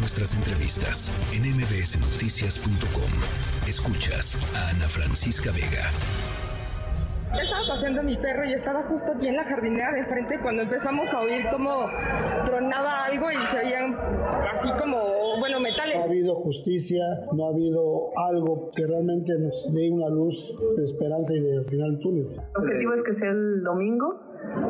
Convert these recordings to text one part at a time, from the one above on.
nuestras entrevistas en mbsnoticias.com. Escuchas a Ana Francisca Vega. Estaba paseando mi perro y estaba justo aquí en la jardinera de enfrente cuando empezamos a oír como tronaba algo y se oían así como, bueno, metales. No ha habido justicia, no ha habido algo que realmente nos dé una luz de esperanza y de final túnel. El objetivo es que sea el domingo,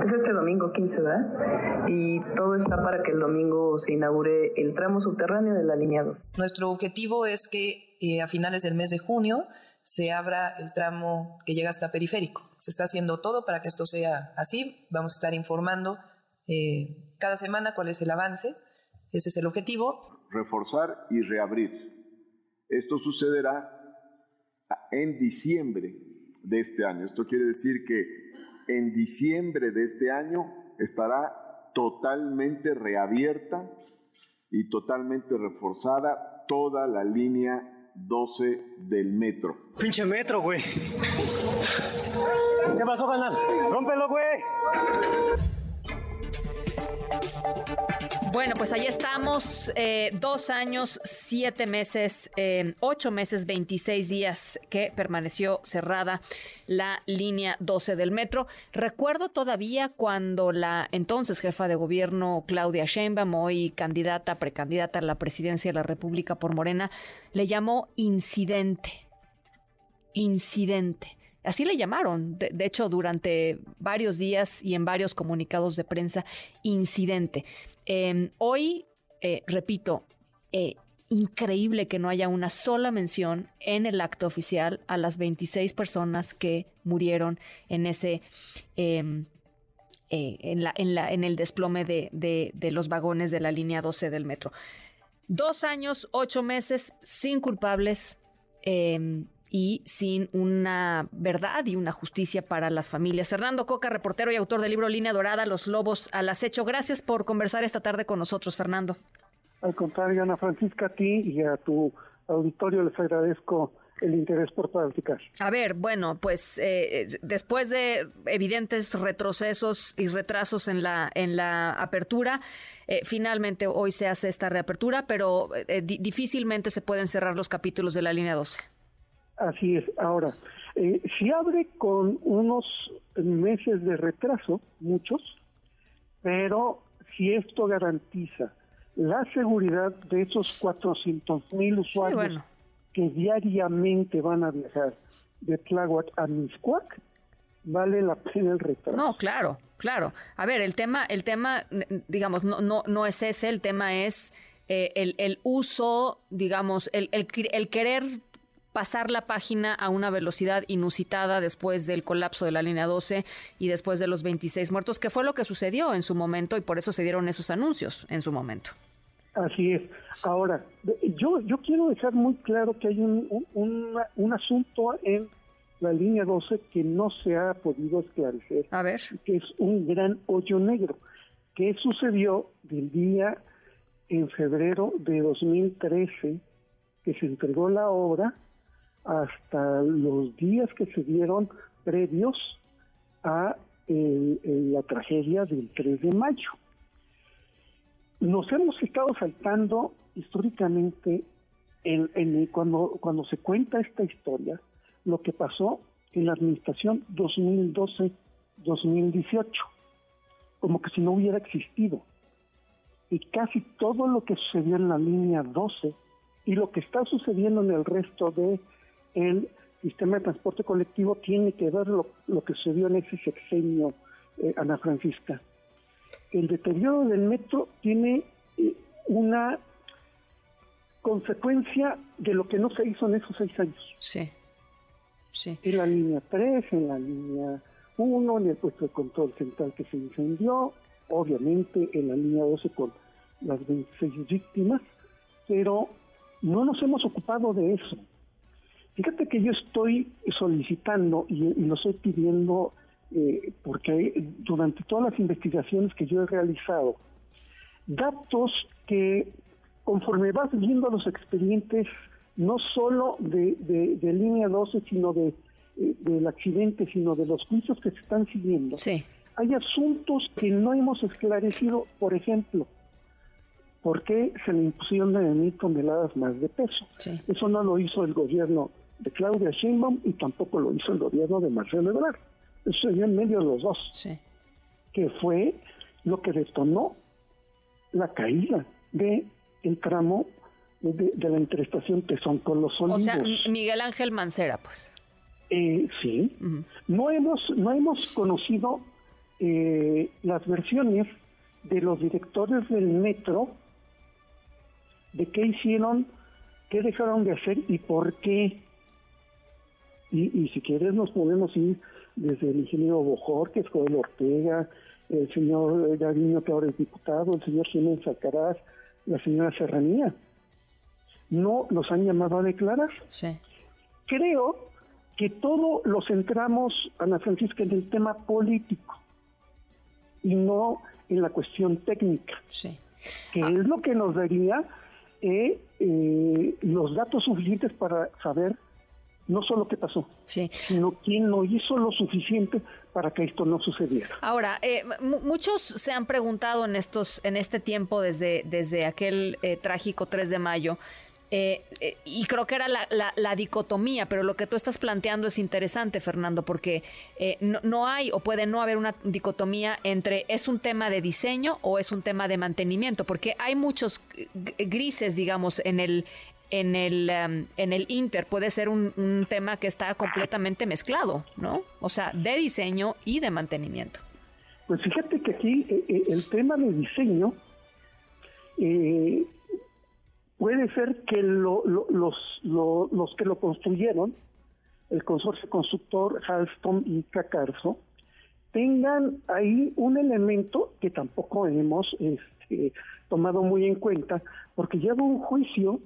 es este domingo 15, ¿verdad? Y todo está para que el domingo se inaugure el tramo subterráneo de la línea 2. Nuestro objetivo es que eh, a finales del mes de junio se abra el tramo que llega hasta periférico. Se está haciendo todo para que esto sea así. Vamos a estar informando eh, cada semana cuál es el avance. Ese es el objetivo. Reforzar y reabrir. Esto sucederá en diciembre de este año. Esto quiere decir que en diciembre de este año estará totalmente reabierta y totalmente reforzada toda la línea 12 del metro. Pinche metro, güey. ¿Qué pasó, canal? ¡Rómpelo, güey! Bueno, pues ahí estamos, eh, dos años, siete meses, eh, ocho meses, veintiséis días que permaneció cerrada la línea 12 del metro. Recuerdo todavía cuando la entonces jefa de gobierno Claudia Sheinbaum, hoy candidata, precandidata a la presidencia de la República por Morena, le llamó incidente. Incidente. Así le llamaron, de, hecho, durante varios días y en varios comunicados de prensa, incidente. Em, hoy, eh, repito, eh, increíble que no haya una sola mención en el acto oficial a las 26 personas que murieron en ese... Em, eh, en, la, en, la, en, el desplome de, de, los vagones de la línea 12 del metro. Dos años, ocho meses, sin culpables, em, y sin una verdad y una justicia para las familias. Fernando Coca, reportero y autor del libro Línea Dorada, Los Lobos al Acecho. Gracias por conversar esta tarde con nosotros, Fernando. Al contrario, Ana Francisca, a ti y a tu auditorio les agradezco el interés por platicar. A ver, bueno, pues eh, después de evidentes retrocesos y retrasos en la en la apertura, eh, finalmente hoy se hace esta reapertura, pero eh, difícilmente se pueden cerrar los capítulos de la línea 12. Así es. Ahora, eh, si abre con unos meses de retraso, muchos, pero si esto garantiza la seguridad de esos 400 mil usuarios que diariamente van a viajar de Tláhuac a Miscuac, vale la pena el retraso. No, claro, claro. A ver, el tema, el tema, digamos, no, no, no es ese, el tema es eh, el, el, uso, digamos, el, el, el querer pasar la página a una velocidad inusitada después del colapso de la línea 12 y después de los 26 muertos, que fue lo que sucedió en su momento y por eso se dieron esos anuncios en su momento. Así es. Ahora, yo, yo quiero dejar muy claro que hay un, un, asunto en la línea 12 que no se ha podido esclarecer. A ver. Que es un gran hoyo negro. ¿Qué sucedió del día en febrero de 2013 que se entregó la obra hasta los días que se dieron previos a la tragedia del 3 de mayo. Nos hemos estado saltando históricamente en, cuando, cuando se cuenta esta historia, lo que pasó en la administración 2012-2018, como que si no hubiera existido. Y casi todo lo que sucedió en la línea 12 y lo que está sucediendo en el resto de el sistema de transporte colectivo tiene que ver lo, que sucedió en ese sexenio, eh, Ana Francisca. El deterioro del metro tiene eh, una consecuencia de lo que no se hizo en esos seis años. Sí, sí. En la línea 3, en la línea 1, en el puesto de control central que se incendió, obviamente en la línea 12 con las 26 víctimas, pero no nos hemos ocupado de eso. Fíjate que yo estoy solicitando y, lo estoy pidiendo eh, porque durante todas las investigaciones que yo he realizado, datos que conforme vas viendo los expedientes, no solo de, línea 12, sino de, eh, del accidente, sino de los juicios que se están siguiendo, hay asuntos que no hemos esclarecido, por ejemplo, ¿por qué se le impusieron 9 mil toneladas más de peso? Eso no lo hizo el gobierno de Claudia Sheinbaum y tampoco lo hizo el gobierno de Marcelo Ebrard. Eso sería en medio de los dos. Que fue lo que detonó la caída de el tramo de, la interestación Tesón con los Olivos. O sea, Miguel Ángel Mancera, pues. Eh, sí. No hemos no hemos conocido eh, las versiones de los directores del metro de qué hicieron, qué dejaron de hacer y por qué. Y, si quieres nos podemos ir desde el ingeniero Bojor, que es Joel Ortega, el señor Gavino, que ahora es diputado, el señor Jiménez Alcaraz, la señora Serranía. ¿No los han llamado a declarar? Sí. Creo que todo lo centramos, Ana Francisca, en el tema político y no en la cuestión técnica. Sí. Que es lo que nos daría eh, eh, los datos suficientes para saber no solo qué pasó, sino quién no hizo lo suficiente para que esto no sucediera. Ahora, eh, muchos se han preguntado en estos, en este tiempo desde, desde aquel eh, trágico 3 de mayo. Eh, y creo que era la, dicotomía, pero lo que tú estás planteando es interesante, Fernando, porque no, no, hay o puede no haber una dicotomía entre es un tema de diseño o es un tema de mantenimiento, porque hay muchos grises, digamos, en el, en el, em, en el Inter puede ser un, tema que está completamente mezclado, ¿no? O sea, de diseño y de mantenimiento. Pues fíjate que aquí eh, eh, el tema de diseño eh, puede ser que los, los que lo construyeron, el consorcio constructor Halston y Cacarso, tengan ahí un elemento que tampoco hemos este, tomado muy en cuenta, porque lleva un juicio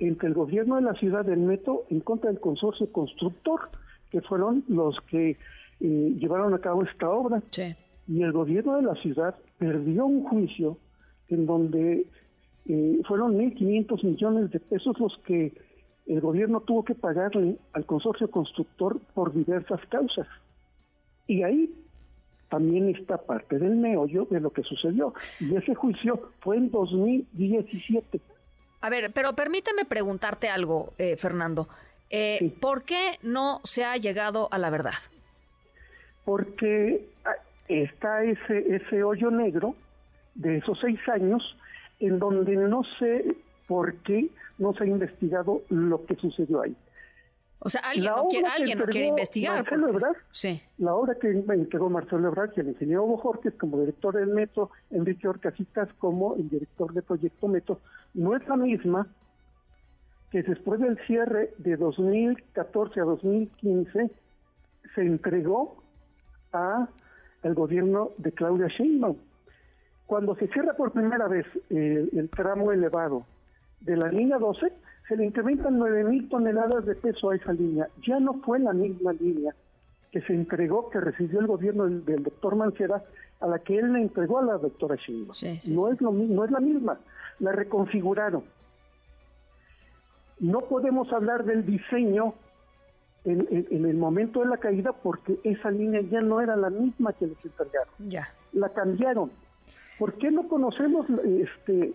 entre el gobierno de la ciudad del Metro en contra del consorcio constructor, que fueron los que eh, llevaron a cabo esta obra. Y el gobierno de la ciudad perdió un juicio en donde eh, fueron 1.500 millones de pesos los que el gobierno tuvo que pagarle al consorcio constructor por diversas causas. Y ahí también está parte del meollo de lo que sucedió. Y ese juicio fue en 2017. A ver, pero permíteme preguntarte algo, eh, Fernando. Eh, ¿Por qué no se ha llegado a la verdad? Porque ah, está ese, ese hoyo negro de esos seis años en donde no sé por qué no se ha investigado lo que sucedió ahí. O sea, alguien, no quiere, alguien no quiere investigar. Marcelo Ebrard, sí. La obra que entregó Marcelo Ebrard y el ingeniero Bojorquez como director del metro, Enrique Orcasitas como el director de Proyecto Metro, no es la misma que después del cierre de 2014 a 2015 se entregó a el gobierno de Claudia Sheinbaum. Cuando se cierra por primera vez el, el tramo elevado de la línea 12, se le incrementan 9.000 toneladas de peso a esa línea. Ya no fue la misma línea que se entregó, que recibió el gobierno del, doctor Mancera, a la que él le entregó a la doctora Sheinbaum. no, es lo, no es la misma, la reconfiguraron. No podemos hablar del diseño en, el momento de la caída porque esa línea ya no era la misma que les entregaron. Ya. La cambiaron. ¿Por qué no conocemos este,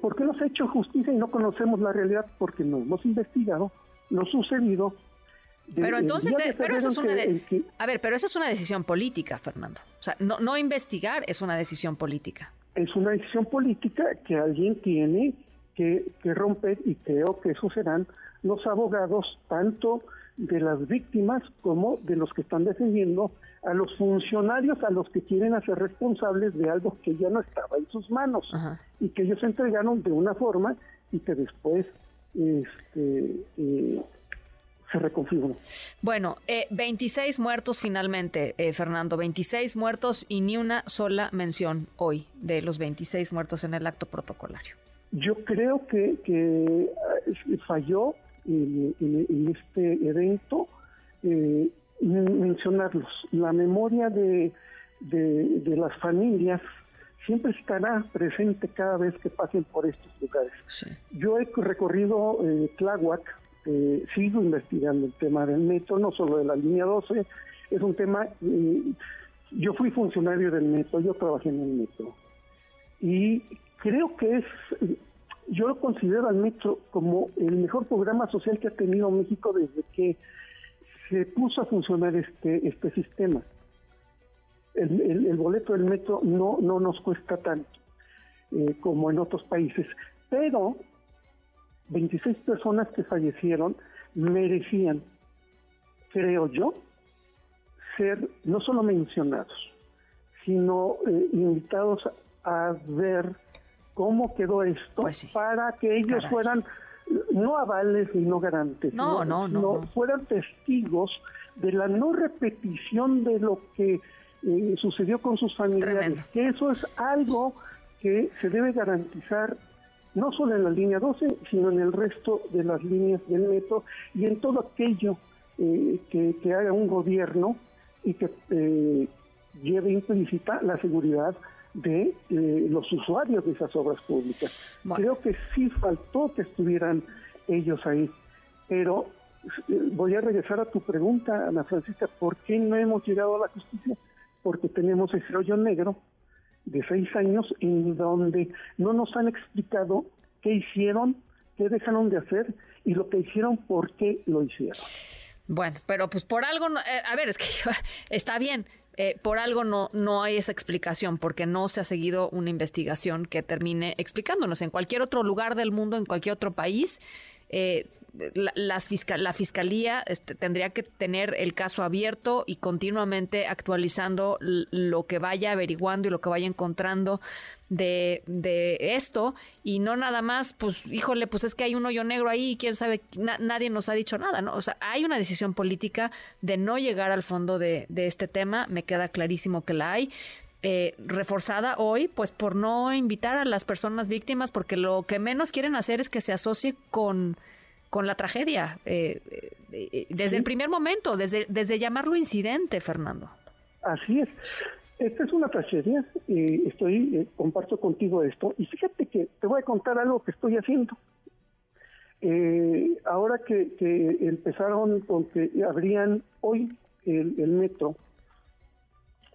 ¿Por qué nos ha hecho justicia y no conocemos la realidad? Porque no hemos investigado lo sucedido. pero entonces, eh, pero eso es una a ver, pero esa es una decisión política, Fernando. O sea, no, no investigar es una decisión política. Es una decisión política que alguien tiene que, que romper y creo que eso serán los abogados tanto de las víctimas como de los que están defendiendo a los funcionarios a los que quieren hacer responsables de algo que ya no estaba en sus manos y que ellos entregaron de una forma y que después este, eh, se reconfiguró. Bueno, eh, 26 muertos finalmente, eh, Fernando, 26 muertos y ni una sola mención hoy de los 26 muertos en el acto protocolario. Yo creo que, que eh, falló en, este evento eh, mencionarlos. La memoria de, de, las familias siempre estará presente cada vez que pasen por estos lugares. Yo he recorrido eh, Tláhuac, eh, sigo investigando el tema del metro, no solo de la línea 12, es un tema, eh, yo fui funcionario del metro, yo trabajé en el metro. Y creo que es, yo lo considero al metro como el mejor programa social que ha tenido México desde que se puso a funcionar este, este sistema. El, boleto del metro no, no nos cuesta tanto eh, como en otros países, pero 26 personas que fallecieron merecían, creo yo, ser no solo mencionados, sino eh, invitados a ver cómo quedó esto pues para que ellos fueran no avales y no garantes, no, no, no, fueran testigos de la no repetición de lo que eh, sucedió con sus familiares, que eso es algo que se debe garantizar no solo en la línea 12, sino en el resto de las líneas del metro y en todo aquello eh, que, haga un gobierno y que eh, lleve implícita la seguridad de eh, los usuarios de esas obras públicas. Creo que sí faltó que estuvieran ellos ahí, pero voy a regresar a tu pregunta, Ana Francisca, ¿por qué no hemos llegado a la justicia? Porque tenemos ese hoyo negro de seis años en donde no nos han explicado qué hicieron, qué dejaron de hacer y lo que hicieron, por qué lo hicieron. Bueno, pero pues por algo, eh, a ver, es que está bien, eh, por algo no, no hay esa explicación, porque no se ha seguido una investigación que termine explicándonos. En cualquier otro lugar del mundo, en cualquier otro país, eh, la, la fiscalía este, tendría que tener el caso abierto y continuamente actualizando lo que vaya averiguando y lo que vaya encontrando de, de, esto y no nada más, pues híjole, pues es que hay un hoyo negro ahí y quién sabe, nadie nos ha dicho nada, ¿no? O sea, hay una decisión política de no llegar al fondo de, de este tema, me queda clarísimo que la hay. Eh, reforzada hoy, pues por no invitar a las personas víctimas, porque lo que menos quieren hacer es que se asocie con, con la tragedia, eh, eh, desde el primer momento, desde, desde llamarlo incidente, Fernando. Así es. Esta es una tragedia, estoy, comparto contigo esto, y fíjate que te voy a contar algo que estoy haciendo. ahora que, empezaron con que abrían hoy el metro,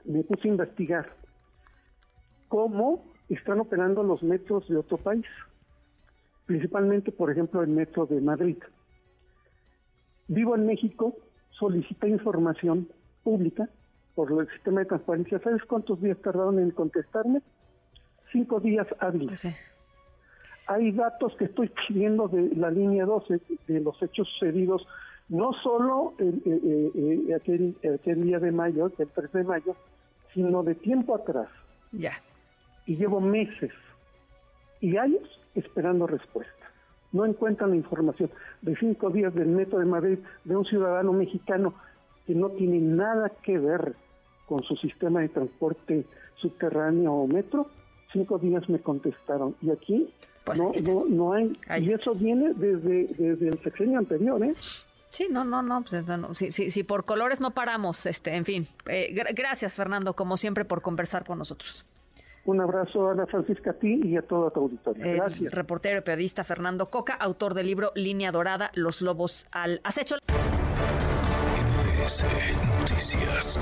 me puse a investigar cómo están operando los metros de otro país, principalmente, por ejemplo, el metro de Madrid. Vivo en México, solicité información pública por el sistema de transparencia. ¿Sabes cuántos días tardaron en contestarme? Cinco días hábiles. Pues Hay datos que estoy pidiendo de la línea 12, de los hechos sucedidos, no solo el, eh, aquel, aquel, día de mayo, el 3 de mayo, sino de tiempo atrás. Ya. Y llevo meses y años esperando respuesta. No encuentran la información de cinco días del Metro de Madrid de un ciudadano mexicano que no tiene nada que ver con su sistema de transporte subterráneo o metro. Cinco días me contestaron y aquí pues no, no, hay. Y eso viene desde, desde el sexenio anterior, ¿eh? Sí, no, no, no, pues, no sí, sí, sí, por colores no paramos, este, en fin. Eh, gracias, Fernando, como siempre, por conversar con nosotros. Un abrazo a Ana Francisca a ti y a toda tu auditorio. Gracias. El reportero y periodista Fernando Coca, autor del libro Línea Dorada, Los Lobos al Acecho. Noticias.